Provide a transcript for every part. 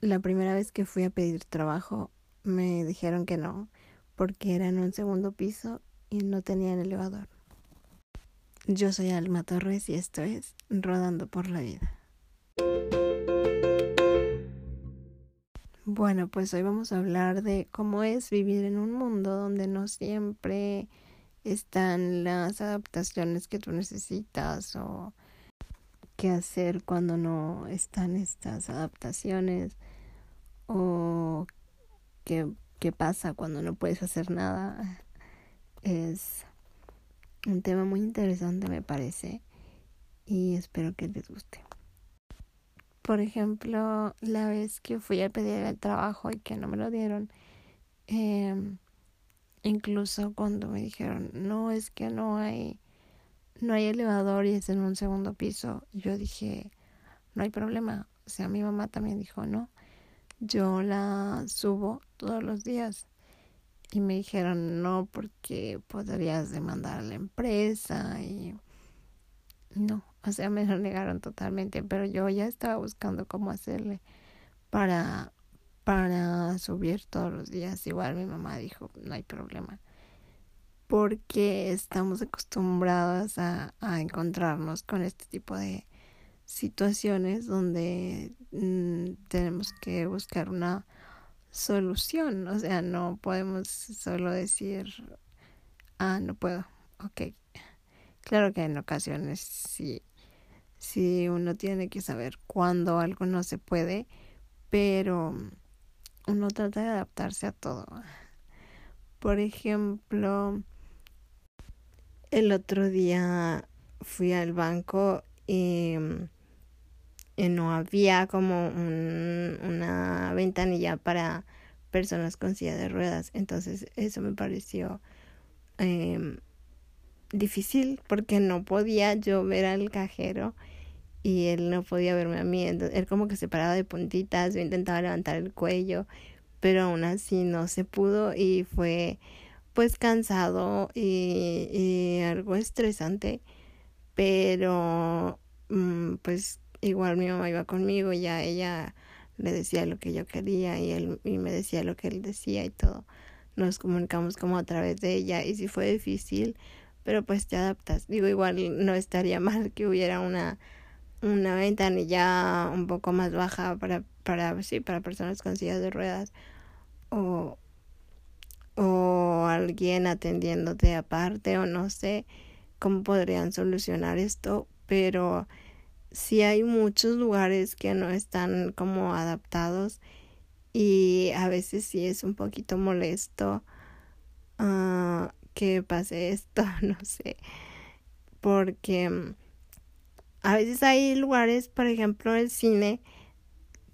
la primera vez que fui a pedir trabajo me dijeron que no, porque era en un segundo piso y no tenían elevador. Yo soy Alma Torres y esto es Rodando por la Vida. Bueno, pues hoy vamos a hablar de cómo es vivir en un mundo donde no siempre están las adaptaciones que tú necesitas o qué hacer cuando no están estas adaptaciones o qué, qué pasa cuando no puedes hacer nada. Es un tema muy interesante me parece y espero que les guste. Por ejemplo, la vez que fui a pedir el trabajo y que no me lo dieron, eh, incluso cuando me dijeron, no, es que no hay, no hay elevador y es en un segundo piso, yo dije, no hay problema. O sea, mi mamá también dijo, no, yo la subo todos los días. Y me dijeron, no, porque podrías demandar a la empresa y no, o sea, me lo negaron totalmente, pero yo ya estaba buscando cómo hacerle para para subir todos los días. Igual mi mamá dijo, no hay problema. Porque estamos acostumbrados a, a encontrarnos con este tipo de situaciones donde mm, tenemos que buscar una solución. O sea, no podemos solo decir, ah, no puedo. Ok. Claro que en ocasiones sí, sí uno tiene que saber cuándo algo no se puede, pero uno trata de adaptarse a todo. Por ejemplo, el otro día fui al banco y, no había como una ventanilla para personas con silla de ruedas. Entonces eso me pareció em, difícil porque no podía yo ver al cajero y él no podía verme a mí. Él como que se paraba de puntitas, yo intentaba levantar el cuello, pero aún así no se pudo y fue pues cansado y, y algo estresante, pero mm, pues igual mi mamá iba conmigo y ya ella le decía lo que yo quería y él y me decía lo que él decía y todo. Nos comunicamos como a través de ella y sí fue difícil, pero pues te adaptas. Digo, igual no estaría mal que hubiera una una ventanilla un poco más baja para, para, sí, para personas con sillas de ruedas o, o alguien atendiéndote aparte o no sé cómo podrían solucionar esto, pero sí hay muchos lugares que no están como adaptados y a veces sí es un poquito molesto uh, que pase esto, no sé, porque a veces hay lugares, por ejemplo, el cine,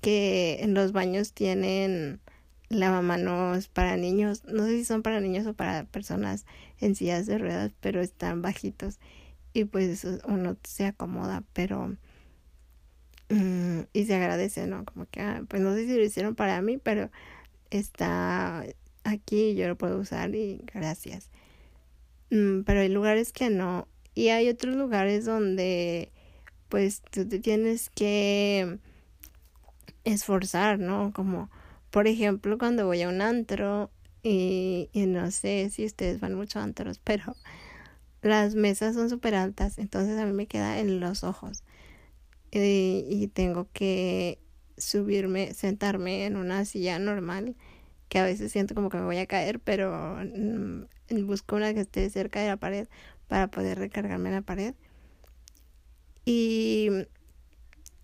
que en los baños tienen lavamanos para niños. No sé si son para niños o para personas en sillas de ruedas, pero están bajitos. Y pues uno se acomoda, pero... Mm, y se agradece, ¿no? Como que, ah, pues no sé si lo hicieron para mí, pero está aquí, yo lo puedo usar y gracias. Mm, pero hay lugares que no. Y hay otros lugares donde pues tú te tienes que esforzar, ¿no? Como, por ejemplo, cuando voy a un antro y, y no sé si ustedes van mucho a antros, pero las mesas son súper altas, entonces a mí me queda en los ojos y, y tengo que subirme, sentarme en una silla normal que a veces siento como que me voy a caer, pero mm, busco una que esté cerca de la pared para poder recargarme en la pared y,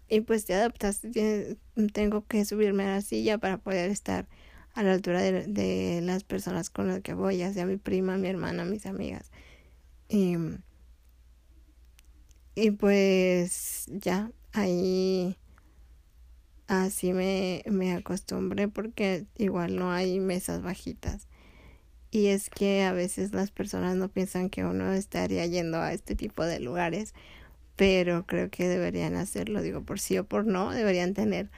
y pues te adaptas. Tengo que subirme a la silla para poder estar a la altura de, de las personas con las que voy, ya sea mi prima, mi hermana, mis amigas. Y, y pues ya, ahí así me, me acostumbré porque igual no hay mesas bajitas. Y es que a veces las personas no piensan que uno estaría yendo a este tipo de lugares pero creo que deberían hacerlo, digo, por sí o por no, deberían tener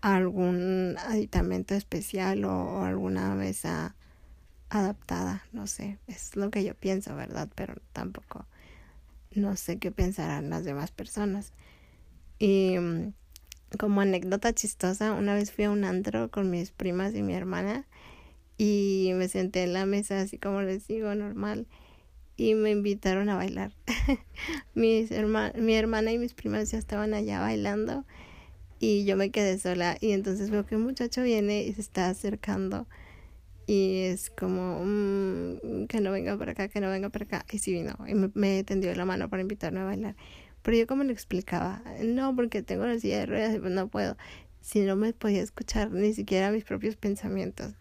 algún aditamento especial o, alguna mesa adaptada, no sé, es lo que yo pienso, ¿verdad? Pero tampoco no sé qué pensarán las demás personas. Y, como anécdota chistosa, una vez fui a un antro con mis primas y mi hermana y me senté en la mesa así como les digo, normal y me invitaron a bailar. mis mi hermana y mis primas ya estaban allá bailando y yo me quedé sola y entonces veo que un muchacho viene y se está acercando y es como mm, que no venga para acá, que no venga para acá y sí vino y me, tendió la mano para invitarme a bailar pero yo como le explicaba, no, porque tengo la silla de ruedas y pues no puedo. Si no me podía escuchar ni siquiera mis propios pensamientos.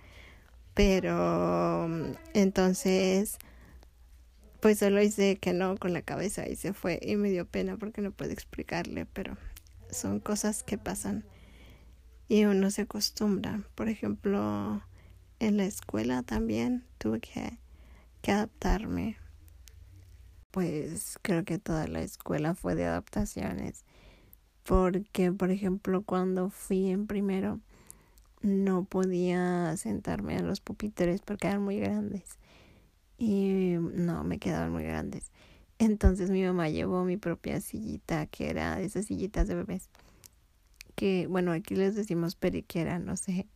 Pero entonces, pues solo hice que no con la cabeza y se fue y me dio pena porque no puedo explicarle, pero son cosas que pasan y uno se acostumbra. Por ejemplo, en la escuela también tuve que, adaptarme pues creo que toda la escuela fue de adaptaciones. Porque, por ejemplo, cuando fui en primero, no podía sentarme en los pupitres porque eran muy grandes. Y no, me quedaban muy grandes. Entonces mi mamá llevó mi propia sillita, que era de esas sillitas de bebés. Que, bueno, aquí les decimos periquera, no sé,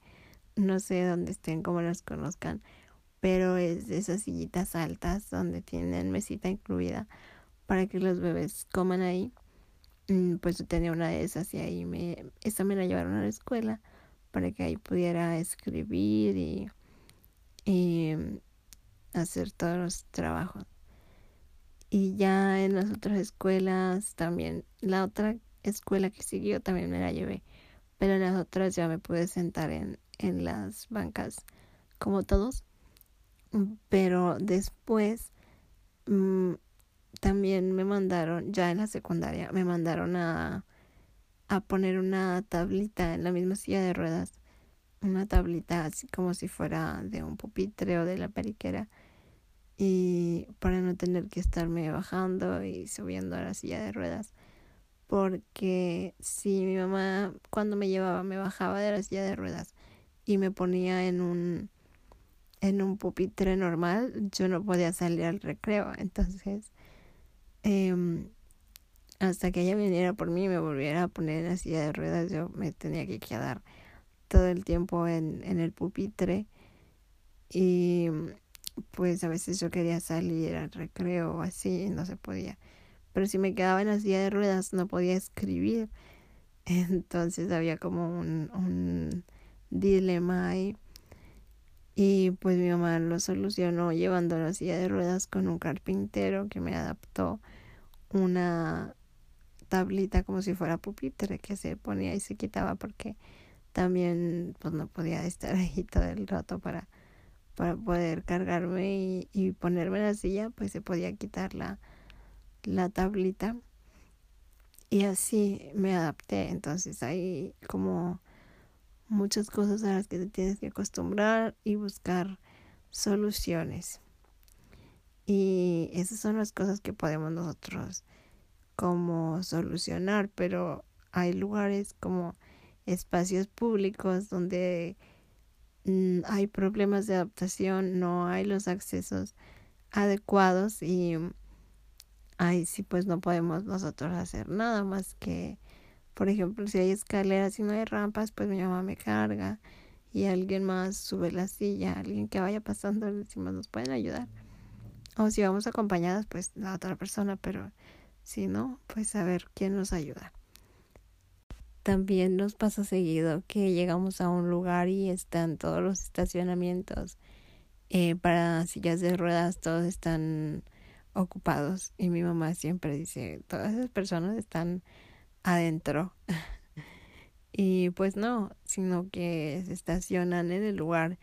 no sé dónde estén, como las conozcan pero es de esas sillitas altas donde tienen mesita incluida para que los bebés coman ahí. Mm, pues yo tenía una de esas y ahí me, esa me la llevaron a la escuela para que ahí pudiera escribir y, y hacer todos los trabajos. Y ya en las otras escuelas también, la otra escuela que siguió también me la llevé, pero en las otras ya me pude sentar en, en las bancas como todos pero después mm, también me mandaron, ya en la secundaria, me mandaron a, a poner una tablita en la misma silla de ruedas, una tablita así como si fuera de un pupitre o de la periquera y para no tener que estarme bajando y subiendo a la silla de ruedas porque si mi mamá cuando me llevaba me bajaba de la silla de ruedas y me ponía en un en un pupitre normal yo no podía salir al recreo. Entonces, eh, hasta que ella viniera por mí y me volviera a poner en la silla de ruedas, yo me tenía que quedar todo el tiempo en, en el pupitre. Y pues a veces yo quería salir al recreo o así y no se podía. Pero si me quedaba en la silla de ruedas no podía escribir. Entonces había como un, un dilema ahí. Y pues mi mamá lo solucionó llevando la silla de ruedas con un carpintero que me adaptó una tablita como si fuera pupitre que se ponía y se quitaba porque también pues no podía estar ahí todo el rato para, para poder cargarme y, ponerme la silla pues se podía quitar la, la tablita y así me adapté entonces ahí como muchas cosas a las que te tienes que acostumbrar y buscar soluciones. Y esas son las cosas que podemos nosotros como solucionar, pero hay lugares como espacios públicos donde mm, hay problemas de adaptación, no hay los accesos adecuados y ahí sí pues no podemos nosotros hacer nada más que por ejemplo, si hay escaleras y no hay rampas, pues mi mamá me carga y alguien más sube la silla, alguien que vaya pasando, le decimos, nos pueden ayudar. O si vamos acompañadas, pues la otra persona, pero si no, pues a ver quién nos ayuda. También nos pasa seguido que llegamos a un lugar y están todos los estacionamientos eh, para sillas de ruedas, todos están ocupados. Y mi mamá siempre dice, todas esas personas están adentro. y pues no, sino que se estacionan en el lugar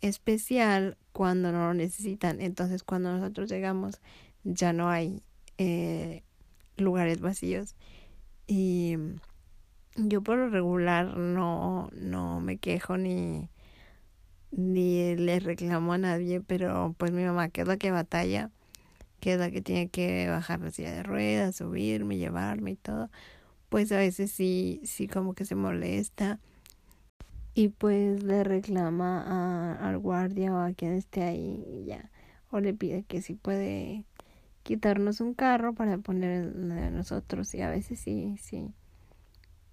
especial cuando no lo necesitan. Entonces cuando nosotros llegamos ya no hay eh, lugares vacíos. Y yo por lo regular no, no me quejo ni, ni le reclamo a nadie, pero pues mi mamá que es la que batalla, que es la que tiene que bajar la silla de ruedas, subirme, llevarme y todo, pues a veces sí, sí como que se molesta y pues le reclama a, al guardia o a quien esté ahí y ya, o le pide que si puede quitarnos un carro para poner de nosotros y a veces sí, sí,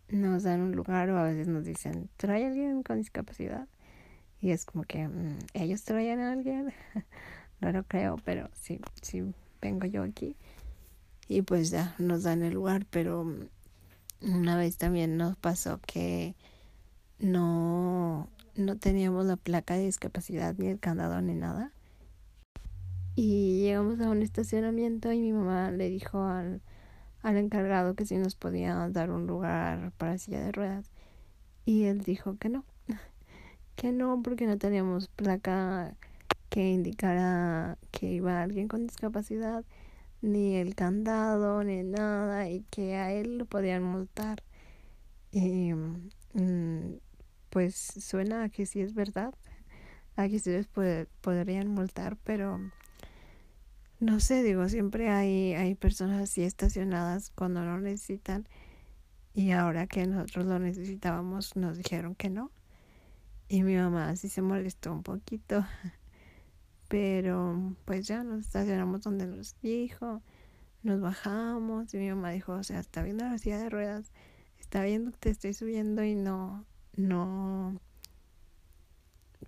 nos dan un lugar o a veces nos dicen, ¿trae alguien con discapacidad? Y es como que mm, ellos traen a alguien, no lo creo, pero sí, sí vengo yo aquí. Y pues ya nos dan el lugar, pero mm, una vez también nos pasó que no, no teníamos la placa de discapacidad ni el candado ni nada. Y llegamos a un estacionamiento y mi mamá le dijo al, al encargado que si nos podía dar un lugar para silla de ruedas. Y él dijo que no, que no, porque no teníamos placa que indicara que iba alguien con discapacidad, ni el candado, ni nada, y que a él lo podían multar. Y mm, pues suena a que sí es verdad, a que sí podrían multar, pero no sé, digo, siempre hay, hay personas así estacionadas cuando lo necesitan y ahora que nosotros lo necesitábamos nos dijeron que no. Y mi mamá sí se molestó un poquito, pero pues ya nos estacionamos donde nos dijo, nos bajamos y mi mamá dijo, o sea, está viendo la silla de ruedas, está viendo que te estoy subiendo y no, no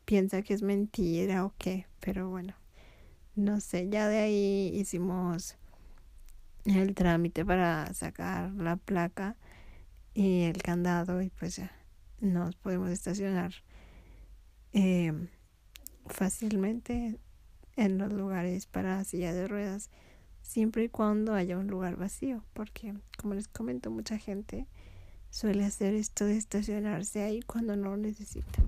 piensa que es mentira o qué, pero bueno no sé, ya de ahí hicimos el trámite para sacar la placa y el candado y pues ya nos podemos estacionar eh, fácilmente en los lugares para silla de ruedas siempre y cuando haya un lugar vacío porque como les comento mucha gente suele hacer esto de estacionarse ahí cuando no lo necesita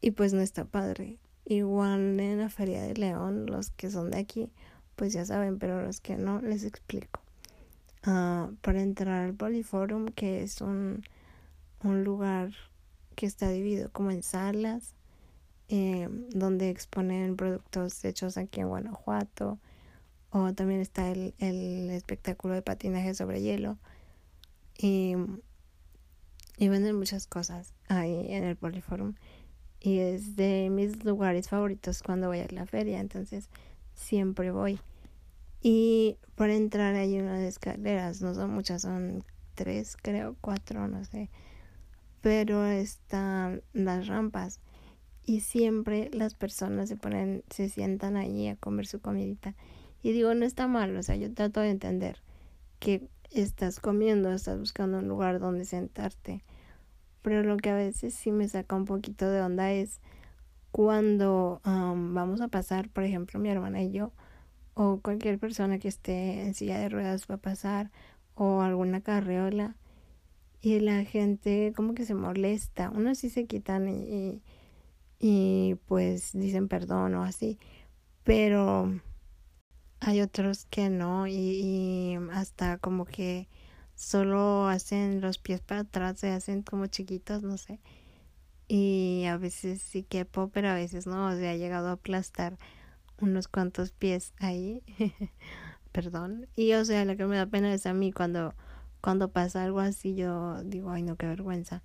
y pues no está padre Igual en la Feria de León, los que son de aquí, pues ya saben, pero los que no, les explico. Uh, para entrar al Polyforum, que es un, un lugar que está dividido como en salas, eh, donde exponen productos hechos aquí en Guanajuato, o también está el, el espectáculo de patinaje sobre hielo, y, y venden muchas cosas ahí en el Polyforum y es de mis lugares favoritos cuando voy a la feria, entonces siempre voy. Y para entrar hay unas escaleras, no son muchas, son tres, creo, cuatro, no sé. Pero están las rampas y siempre las personas se ponen, se sientan allí a comer su comidita. Y digo, no está mal, o sea, yo trato de entender que estás comiendo, estás buscando un lugar donde sentarte pero lo que a veces sí me saca un poquito de onda es cuando vamos a pasar, por ejemplo, mi hermana y yo, o cualquier persona que esté en silla de ruedas va a pasar, o alguna carreola, y la gente como que se molesta. Unos sí se quitan y pues dicen perdón o así, pero hay otros que no, y, y hasta como que solo hacen los pies para atrás, se hacen como chiquitos, no sé. Y a veces sí quepo, pero a veces no, o sea, ha llegado a aplastar unos cuantos pies ahí. Perdón. Y o sea, lo que me da pena es a mí cuando cuando pasa algo así yo digo, ay, no, qué vergüenza.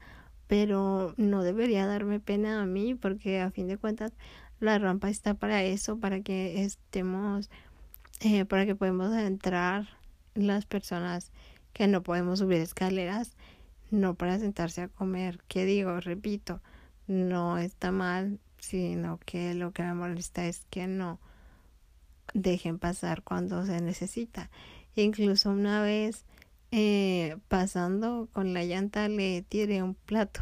Pero no debería darme pena a mí porque a fin de cuentas la rampa está para eso, para que estemos, eh, para que podamos entrar las personas que no podemos subir escaleras, no para sentarse a comer. Que digo, repito, no está mal, sino que lo que me molesta es que no dejen pasar cuando se necesita. Incluso una vez eh, pasando con la llanta le tiré un plato.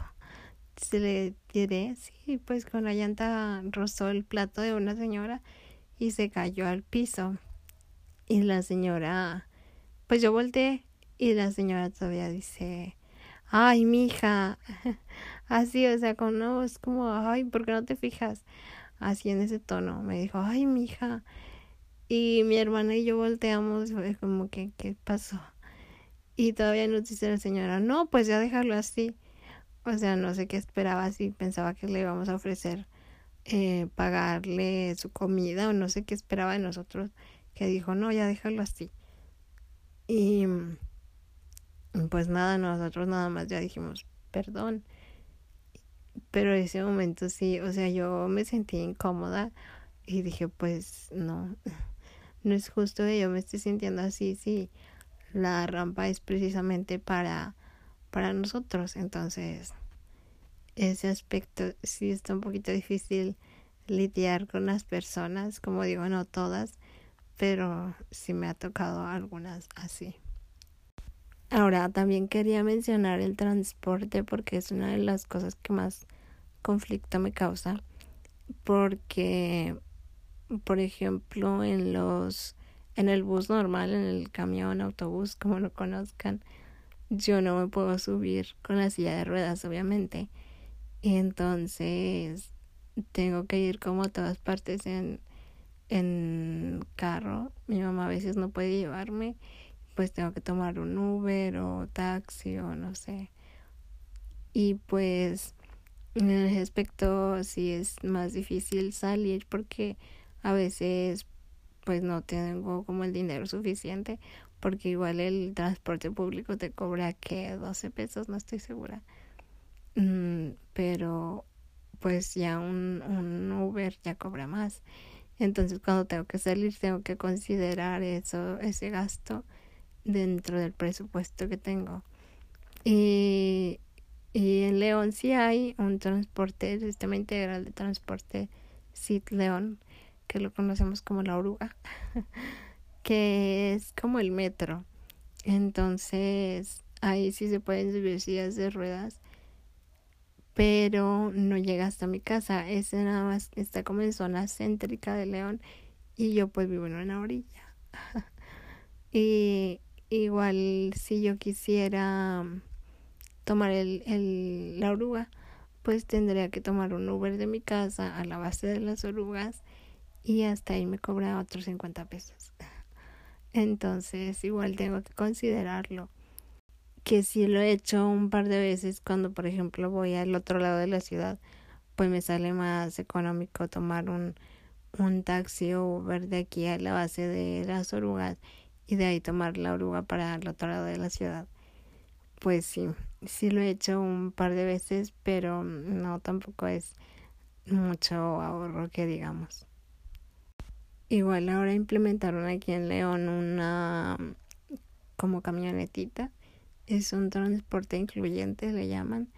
Se le tiré, sí, pues con la llanta rozó el plato de una señora y se cayó al piso. Y la señora, pues yo volteé y la señora todavía dice, ay, mi hija, así, o sea, con no, es como, ay, ¿por qué no te fijas? Así en ese tono, me dijo, ay, mi hija. Y mi hermana y yo volteamos, fue como que, ¿qué pasó? Y todavía nos dice la señora, no, pues ya dejarlo así. O sea, no sé qué esperaba, si pensaba que le íbamos a ofrecer eh, pagarle su comida o no sé qué esperaba de nosotros, que dijo, no, ya déjalo así. Y pues nada, nosotros nada más ya dijimos perdón. Pero ese momento sí, o sea, yo me sentí incómoda y dije, pues no, no es justo que yo me esté sintiendo así, sí. La rampa es precisamente para para nosotros. Entonces, ese aspecto sí está un poquito difícil lidiar con las personas, como digo, no todas, pero sí me ha tocado algunas así. Ahora, también quería mencionar el transporte porque es una de las cosas que más conflicto me causa, porque, por ejemplo, en los, en el bus normal, en el camión, autobús, como lo conozcan, yo no me puedo subir con la silla de ruedas, obviamente. Y entonces tengo que ir como a todas partes en, en carro. Mi mamá a veces no puede llevarme, pues tengo que tomar un Uber o taxi o no sé. Y pues en ese aspecto es más difícil salir porque a veces pues no tengo como el dinero suficiente porque igual el transporte público te cobra que 12 pesos, no estoy segura. Mm, pero pues ya un, un Uber ya cobra más. Entonces cuando tengo que salir tengo que considerar eso, ese gasto dentro del presupuesto que tengo. Y, y en León sí hay un transporte, el sistema integral de transporte SIT León, que lo conocemos como la oruga, que es como el metro. Entonces ahí sí se pueden subir sillas de ruedas pero no llega hasta mi casa. Ese nada más está como en zona céntrica de León y yo pues vivo en una orilla. y igual si yo quisiera tomar el, el, la oruga, pues tendría que tomar un Uber de mi casa a la base de las orugas y hasta ahí me cobra otros 50 pesos. Entonces igual tengo que considerarlo que sí lo he hecho un par de veces cuando, por ejemplo, voy al otro lado de la ciudad, pues me sale más económico tomar un, un taxi o Uber de aquí a la base de las orugas y de ahí tomar la oruga para el otro lado de la ciudad. Pues sí, sí lo he hecho un par de veces, pero no tampoco es mucho ahorro que digamos. Igual ahora implementaron aquí en León una como camionetita es un transporte incluyente, le llaman,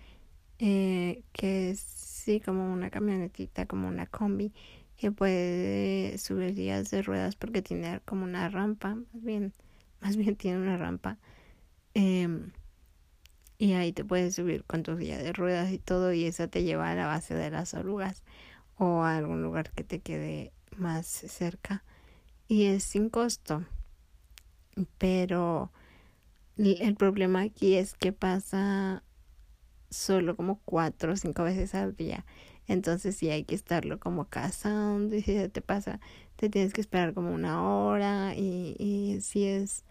eh, que es sí como una camionetita, como una combi, que puede subir días de ruedas porque tiene como una rampa, más bien, más bien tiene una rampa. Em, y ahí te puedes subir con tu guía de ruedas y todo, y eso te lleva a la base de las orugas o a algún lugar que te quede más cerca. Y es sin costo. Pero el problema aquí es que pasa solo como cuatro o cinco veces al día. Entonces sí hay que estarlo como cazando y si te pasa, te tienes que esperar como una hora y, y sí es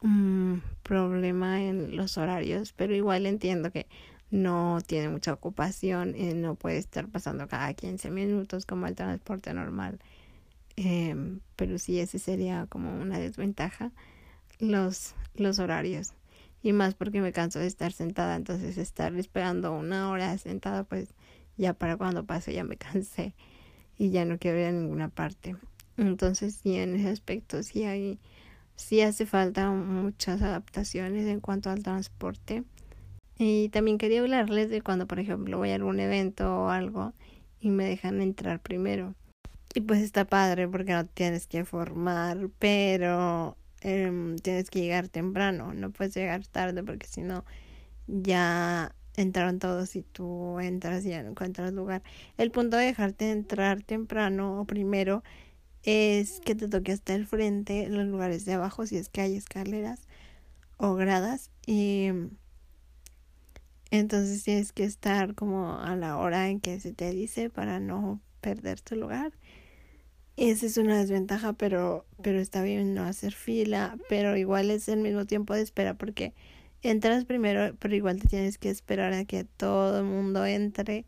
un problema en los horarios, pero igual entiendo que no tiene mucha ocupación y no puede estar pasando cada 15 minutos como el transporte normal. Eh, pero sí, ese sería como una desventaja los, los horarios. Y más porque me canso de estar sentada, entonces estar esperando una hora sentada, pues ya para cuando pase ya me cansé y ya no quiero ir a ninguna parte. Entonces sí, en ese aspecto sí hay, sí hace falta muchas adaptaciones en cuanto al transporte. Y también quería hablarles de cuando, por ejemplo, voy a algún evento o algo y me dejan entrar primero. Y pues está padre porque no tienes que formar, pero Em, tienes que llegar temprano, no puedes llegar tarde porque si no ya entraron todos y tú entras y ya no encuentras lugar. El punto de dejarte entrar temprano o primero es que te toque hasta el frente, los lugares de abajo, si es que hay escaleras o gradas. Y entonces tienes que estar como a la hora en que se te dice para no perder tu lugar. Esa es una desventaja, pero, pero está bien no hacer fila, pero igual es el mismo tiempo de espera porque entras primero, pero igual te tienes que esperar a que todo el mundo entre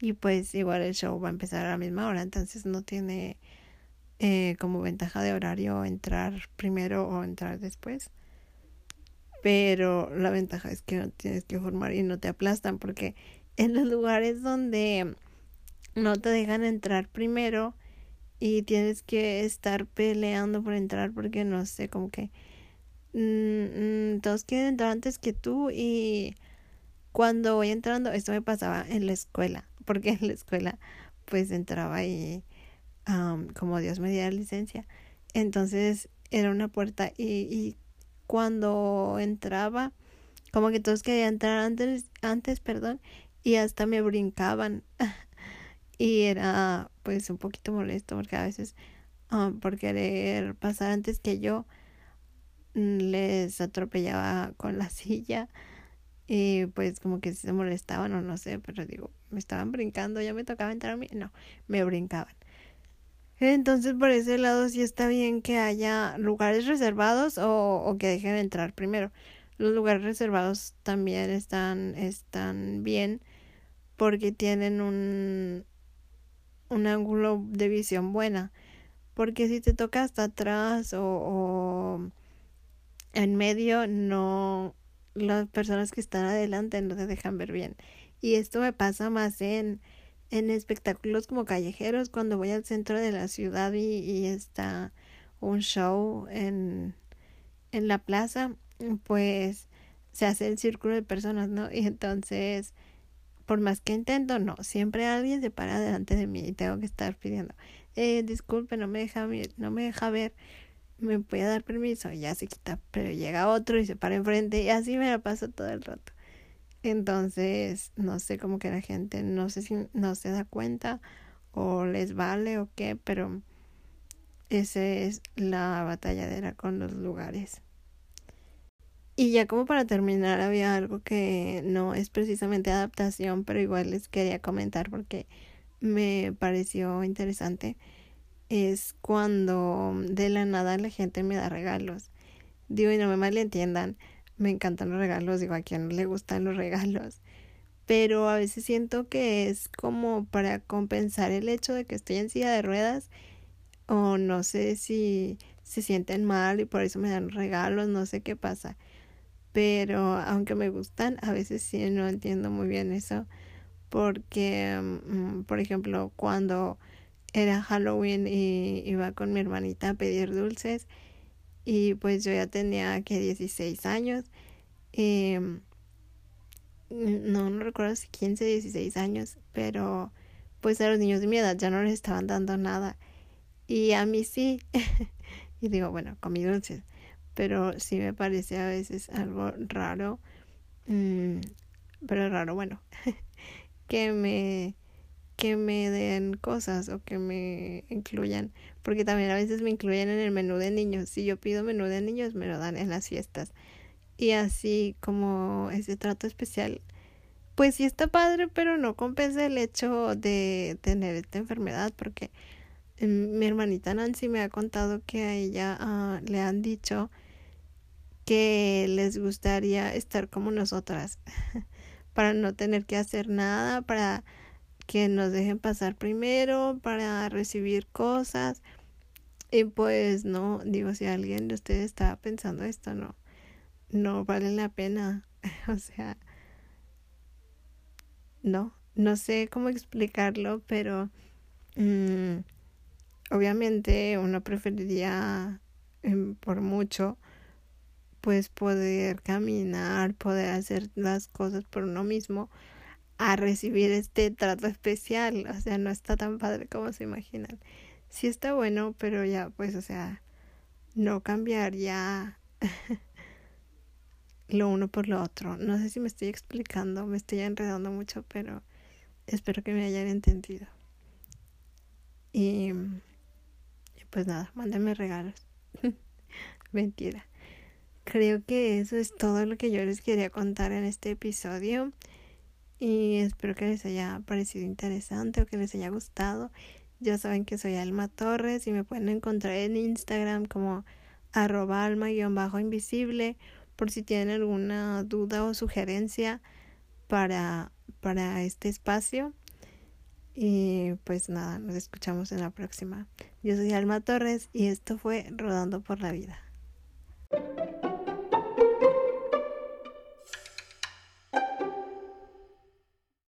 y pues igual el show va a empezar a la misma hora, entonces no tiene eh, como ventaja de horario entrar primero o entrar después. Pero la ventaja es que no tienes que formar y no te aplastan porque en los lugares donde no te dejan entrar primero, y tienes que estar peleando por entrar porque no sé, como que mm, mm, todos quieren entrar antes que tú y cuando voy entrando, esto me pasaba en la escuela, porque en la escuela pues entraba y como Dios me diera licencia. Entonces era una puerta y, y cuando entraba, como que todos querían entrar antes, antes, perdón, y hasta me brincaban. y era pues un poquito molesto porque a veces por querer pasar antes que yo mm, les atropellaba con la silla y pues como que se molestaban o no sé, pero digo, me estaban brincando, ya me tocaba entrar a mí, no, me brincaban. Entonces por ese lado sí está bien que haya lugares reservados o, que dejen entrar primero. Los lugares reservados también están, están bien porque tienen un, un ángulo de visión buena. Porque si te toca hasta atrás o, o en medio, no, las personas que están adelante no te dejan ver bien. Y esto me pasa más en, en espectáculos como callejeros, cuando voy al centro de la ciudad y, y está un show en, en la plaza, pues se hace el círculo de personas, ¿no? Y entonces, por más que intento, no, siempre alguien se para delante de mí y tengo que estar pidiendo, eh, disculpe, no me deja, no me deja ver, me puede dar permiso, y ya se quita, pero llega otro y se para enfrente y así me la paso todo el rato. Entonces, no sé cómo que la gente no sé si no se da cuenta o les vale o qué, pero esa es la batalladera con los lugares. Y ya como para terminar, había algo que no es precisamente adaptación, pero igual les quería comentar porque me pareció interesante. Es cuando de la nada la gente me da regalos. Digo, y no me malentiendan, me encantan los regalos, digo, a quien le gustan los regalos. Pero a veces siento que es como para compensar el hecho de que estoy en silla de ruedas o no sé si se sienten mal y por eso me dan regalos, no sé qué pasa pero aunque me gustan, a veces sí no entiendo muy bien eso, porque, mm, por ejemplo, cuando era Halloween y iba con mi hermanita a pedir dulces y pues yo ya tenía que 16 años, mm, no, no recuerdo si 15, 16 años, pero pues a los niños de mi edad ya no les estaban dando nada. Y a mí sí, y digo, bueno, comí dulces pero sí me parece a veces algo raro, mm, pero raro, bueno, que me que me den cosas o que me incluyan, porque también a veces me incluyen en el menú de niños. Si yo pido menú de niños, me lo dan en las fiestas. Y así como ese trato especial, pues sí está padre, pero no compensa el hecho de tener esta enfermedad, porque mm, mi hermanita Nancy me ha contado que a ella ah, le han dicho que les gustaría estar como nosotras, para no tener que hacer nada, para que nos dejen pasar primero, para recibir cosas. Y pues no, digo, si alguien de ustedes estaba pensando esto, no, no vale la pena. o sea, no, no sé cómo explicarlo, pero mm, obviamente uno preferiría em, por mucho pues poder caminar, poder hacer las cosas por uno mismo, a recibir este trato especial. O sea, no está tan padre como se imaginan. Sí está bueno, pero ya, pues, o sea, no cambiar ya lo uno por lo otro. No sé si me estoy explicando, me estoy enredando mucho, pero espero que me hayan entendido. Y, pues nada, mándenme regalos. Mentira. Creo que eso es todo lo que yo les quería contar en este episodio y espero que les haya parecido interesante o que les haya gustado. Ya saben que soy Alma Torres y me pueden encontrar en Instagram como arroba alma-invisible por si tienen alguna duda o sugerencia para, para este espacio. Y pues nada, nos escuchamos en la próxima. Yo soy Alma Torres y esto fue Rodando por la Vida.